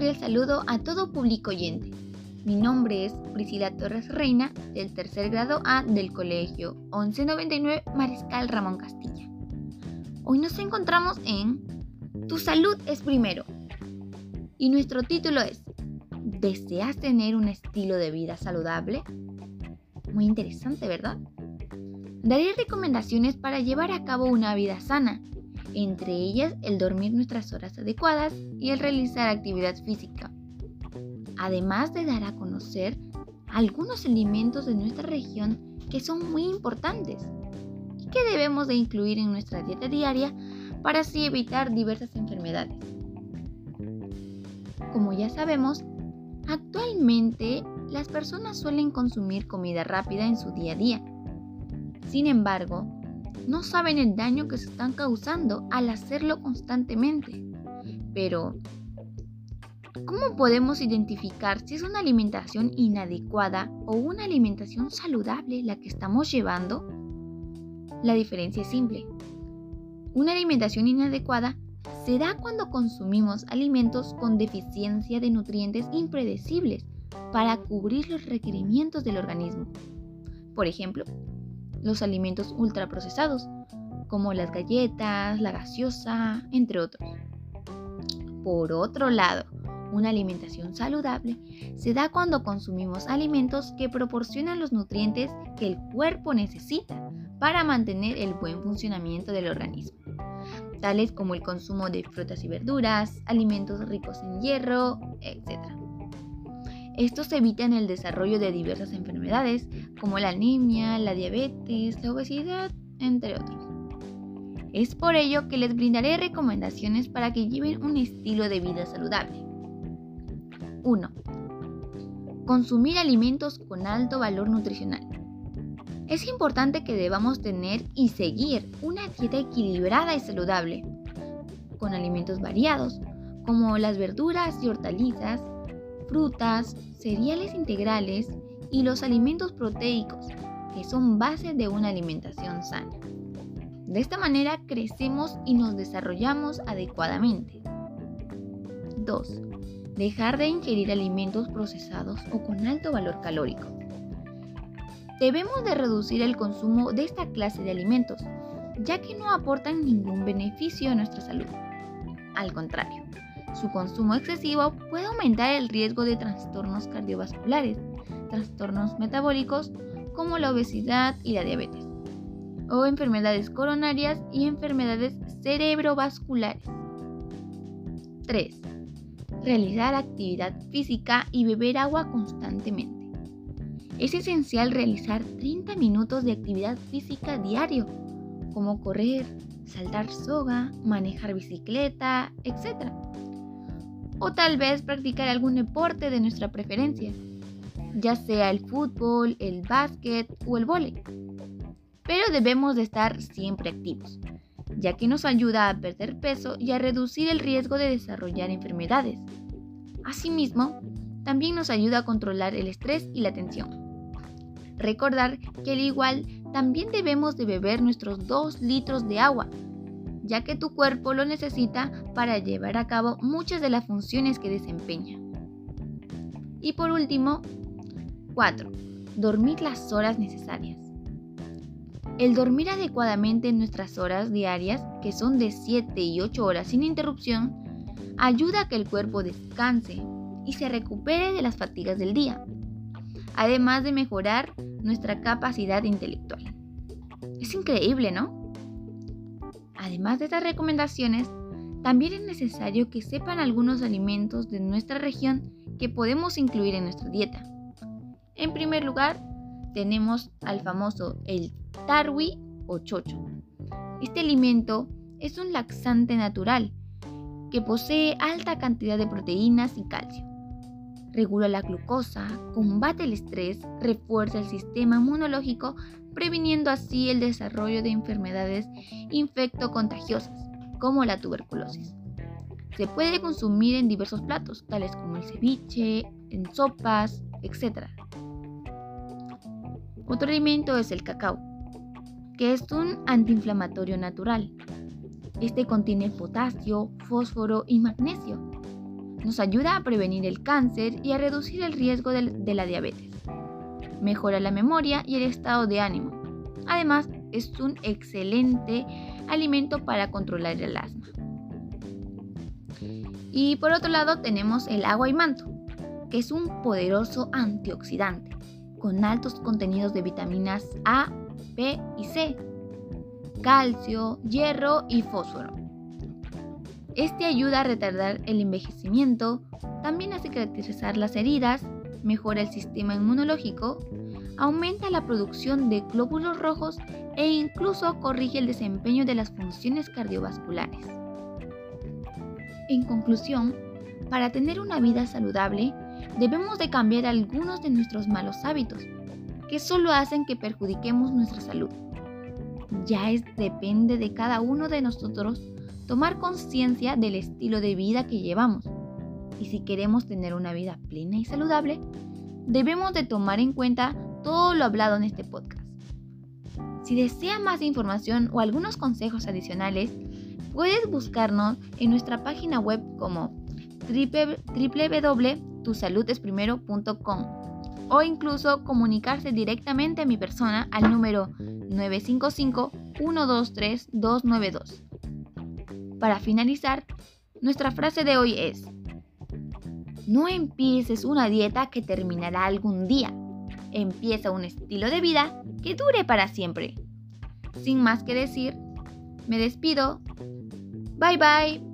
cordial saludo a todo público oyente. Mi nombre es Priscila Torres Reina, del tercer grado A del Colegio 1199 Mariscal Ramón Castilla. Hoy nos encontramos en Tu salud es primero. Y nuestro título es ¿Deseas tener un estilo de vida saludable? Muy interesante, ¿verdad? Daré recomendaciones para llevar a cabo una vida sana entre ellas el dormir nuestras horas adecuadas y el realizar actividad física. Además de dar a conocer algunos alimentos de nuestra región que son muy importantes y que debemos de incluir en nuestra dieta diaria para así evitar diversas enfermedades. Como ya sabemos, actualmente las personas suelen consumir comida rápida en su día a día. Sin embargo, no saben el daño que se están causando al hacerlo constantemente. Pero, ¿cómo podemos identificar si es una alimentación inadecuada o una alimentación saludable la que estamos llevando? La diferencia es simple. Una alimentación inadecuada se da cuando consumimos alimentos con deficiencia de nutrientes impredecibles para cubrir los requerimientos del organismo. Por ejemplo, los alimentos ultraprocesados, como las galletas, la gaseosa, entre otros. Por otro lado, una alimentación saludable se da cuando consumimos alimentos que proporcionan los nutrientes que el cuerpo necesita para mantener el buen funcionamiento del organismo, tales como el consumo de frutas y verduras, alimentos ricos en hierro, etc. Estos evitan el desarrollo de diversas enfermedades como la anemia, la diabetes, la obesidad, entre otros. Es por ello que les brindaré recomendaciones para que lleven un estilo de vida saludable. 1. Consumir alimentos con alto valor nutricional. Es importante que debamos tener y seguir una dieta equilibrada y saludable, con alimentos variados, como las verduras y hortalizas, frutas, cereales integrales y los alimentos proteicos, que son base de una alimentación sana. De esta manera crecemos y nos desarrollamos adecuadamente. 2. Dejar de ingerir alimentos procesados o con alto valor calórico. Debemos de reducir el consumo de esta clase de alimentos, ya que no aportan ningún beneficio a nuestra salud. Al contrario, su consumo excesivo puede aumentar el riesgo de trastornos cardiovasculares, trastornos metabólicos como la obesidad y la diabetes, o enfermedades coronarias y enfermedades cerebrovasculares. 3. Realizar actividad física y beber agua constantemente. Es esencial realizar 30 minutos de actividad física diario, como correr, saltar soga, manejar bicicleta, etc o tal vez practicar algún deporte de nuestra preferencia, ya sea el fútbol, el básquet o el vóley. Pero debemos de estar siempre activos, ya que nos ayuda a perder peso y a reducir el riesgo de desarrollar enfermedades. Asimismo, también nos ayuda a controlar el estrés y la tensión. Recordar que al igual también debemos de beber nuestros 2 litros de agua ya que tu cuerpo lo necesita para llevar a cabo muchas de las funciones que desempeña. Y por último, 4. Dormir las horas necesarias. El dormir adecuadamente en nuestras horas diarias, que son de 7 y 8 horas sin interrupción, ayuda a que el cuerpo descanse y se recupere de las fatigas del día, además de mejorar nuestra capacidad intelectual. Es increíble, ¿no? Además de estas recomendaciones, también es necesario que sepan algunos alimentos de nuestra región que podemos incluir en nuestra dieta. En primer lugar, tenemos al famoso el tarwi o chocho. Este alimento es un laxante natural que posee alta cantidad de proteínas y calcio. Regula la glucosa, combate el estrés, refuerza el sistema inmunológico, previniendo así el desarrollo de enfermedades infectocontagiosas, como la tuberculosis. Se puede consumir en diversos platos, tales como el ceviche, en sopas, etc. Otro alimento es el cacao, que es un antiinflamatorio natural. Este contiene potasio, fósforo y magnesio. Nos ayuda a prevenir el cáncer y a reducir el riesgo de la diabetes. Mejora la memoria y el estado de ánimo. Además, es un excelente alimento para controlar el asma. Y por otro lado tenemos el agua y manto, que es un poderoso antioxidante con altos contenidos de vitaminas A, B y C, calcio, hierro y fósforo. Este ayuda a retardar el envejecimiento, también a cicatrizar las heridas, mejora el sistema inmunológico, aumenta la producción de glóbulos rojos e incluso corrige el desempeño de las funciones cardiovasculares. En conclusión, para tener una vida saludable, debemos de cambiar algunos de nuestros malos hábitos, que solo hacen que perjudiquemos nuestra salud. Ya es depende de cada uno de nosotros tomar conciencia del estilo de vida que llevamos. Y si queremos tener una vida plena y saludable, debemos de tomar en cuenta todo lo hablado en este podcast. Si desea más información o algunos consejos adicionales, puedes buscarnos en nuestra página web como www.tusaludesprimero.com o incluso comunicarse directamente a mi persona al número 955-123-292. Para finalizar, nuestra frase de hoy es, no empieces una dieta que terminará algún día, empieza un estilo de vida que dure para siempre. Sin más que decir, me despido. Bye bye.